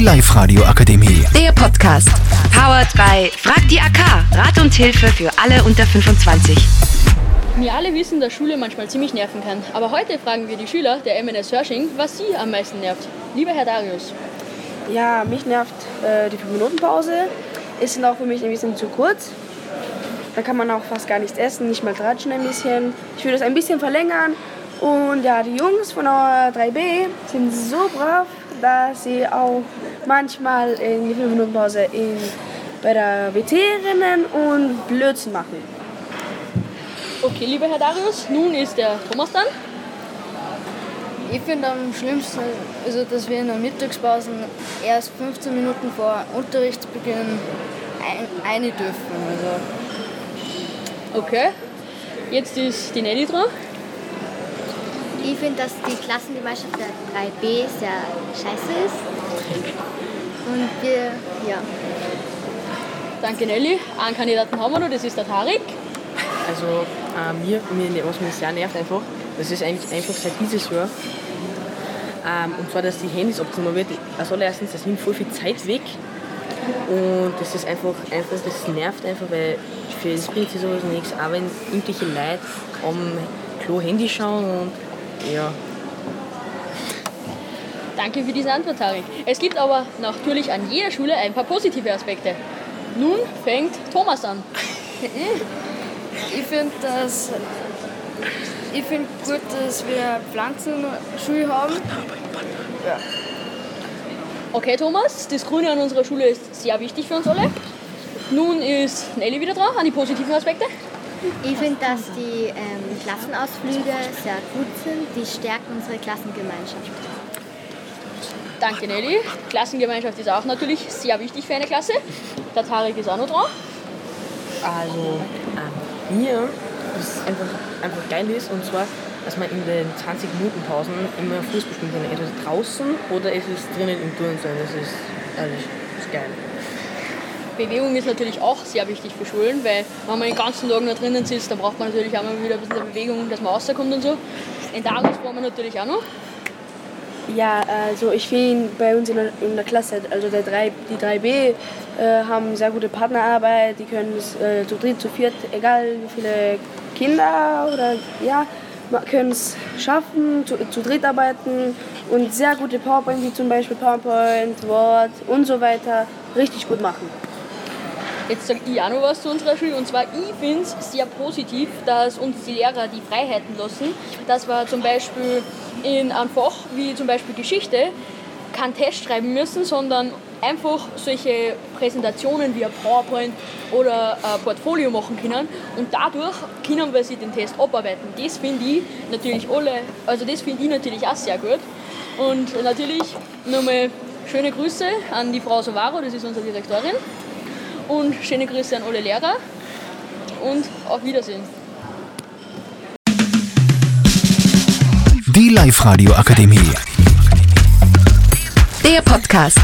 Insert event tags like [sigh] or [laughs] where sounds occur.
Die Live-Radio Akademie. Der Podcast. Powered by Frag die AK. Rat und Hilfe für alle unter 25. Wir alle wissen, dass Schule manchmal ziemlich nerven kann. Aber heute fragen wir die Schüler der MNS Hörsching, was sie am meisten nervt. Lieber Herr Darius. Ja, mich nervt äh, die 5-Minuten-Pause. Ist dann auch für mich ein bisschen zu kurz. Da kann man auch fast gar nichts essen, nicht mal tratschen ein bisschen. Ich würde es ein bisschen verlängern. Und ja, die Jungs von der 3B sind so brav, dass sie auch manchmal in die 5-Minuten-Pause in, bei der WT rennen und Blödsinn machen. Okay, lieber Herr Darius, nun ist der Thomas dann. Ich finde am schlimmsten, also dass wir in der Mittagspause erst 15 Minuten vor Unterrichtsbeginn ein, eine dürfen. Also. Okay, jetzt ist die Nelly dran. Ich finde, dass die Klassengemeinschaft der 3B sehr scheiße ist. Und wir, ja. Danke Nelly. Einen Kandidaten haben wir noch, das ist der Tarik. Also äh, mir, mir, was mich sehr nervt einfach, das ist eigentlich einfach seit dieses Jahr. Ähm, und zwar, dass die Handys abgenommen wird. Also erstens, das nimmt voll viel Zeit weg. Und das ist einfach, einfach das nervt einfach, weil für das bringt sich sowas nichts. Auch wenn irgendwelche Leute am Klo Handy schauen und ja. Danke für diese Antwort, Tarik. Es gibt aber natürlich an jeder Schule ein paar positive Aspekte. Nun fängt Thomas an. [laughs] Ich finde das. Ich finde gut, dass wir Pflanzenschule haben. Ja. Okay, Thomas, das Grüne an unserer Schule ist sehr wichtig für uns alle. Nun ist Nelly wieder dran, an die positiven Aspekte. Ich finde, dass die ähm, Klassenausflüge sehr gut sind. Die stärken unsere Klassengemeinschaft. Danke, Nelly. Klassengemeinschaft ist auch natürlich sehr wichtig für eine Klasse. Der Tarek ist auch noch dran. Also ähm, mir ist einfach, einfach geil ist und zwar, dass man in den 20 Minuten Pausen immer Fußball spielen kann. Entweder draußen oder es ist drinnen im Turnsaal. Das ist, also, das ist geil. Bewegung ist natürlich auch sehr wichtig für Schulen, weil wenn man den ganzen Tag nur drinnen sitzt, dann braucht man natürlich auch mal wieder ein bisschen Bewegung, dass man rauskommt und so. In Darius brauchen wir natürlich auch noch. Ja, also ich finde bei uns in der, in der Klasse, also der 3, die 3b, äh, haben sehr gute Partnerarbeit. Die können es äh, zu dritt, zu viert, egal wie viele Kinder oder ja, können es schaffen, zu, zu dritt arbeiten und sehr gute PowerPoint, wie zum Beispiel PowerPoint, Word und so weiter, richtig gut machen. Jetzt sage ich auch noch was zu unserer Schule. Und zwar, ich finde es sehr positiv, dass uns die Lehrer die Freiheiten lassen. Dass wir zum Beispiel in einem Fach wie zum Beispiel Geschichte keinen Test schreiben müssen, sondern einfach solche Präsentationen wie ein PowerPoint oder ein Portfolio machen können und dadurch können wir sie den Test abarbeiten. Das finde ich natürlich alle, also das finde ich natürlich auch sehr gut. Und natürlich nochmal schöne Grüße an die Frau Sovaro, das ist unsere Direktorin. Und schöne Grüße an alle Lehrer und auf Wiedersehen. Die Live-Radio Akademie. Der Podcast.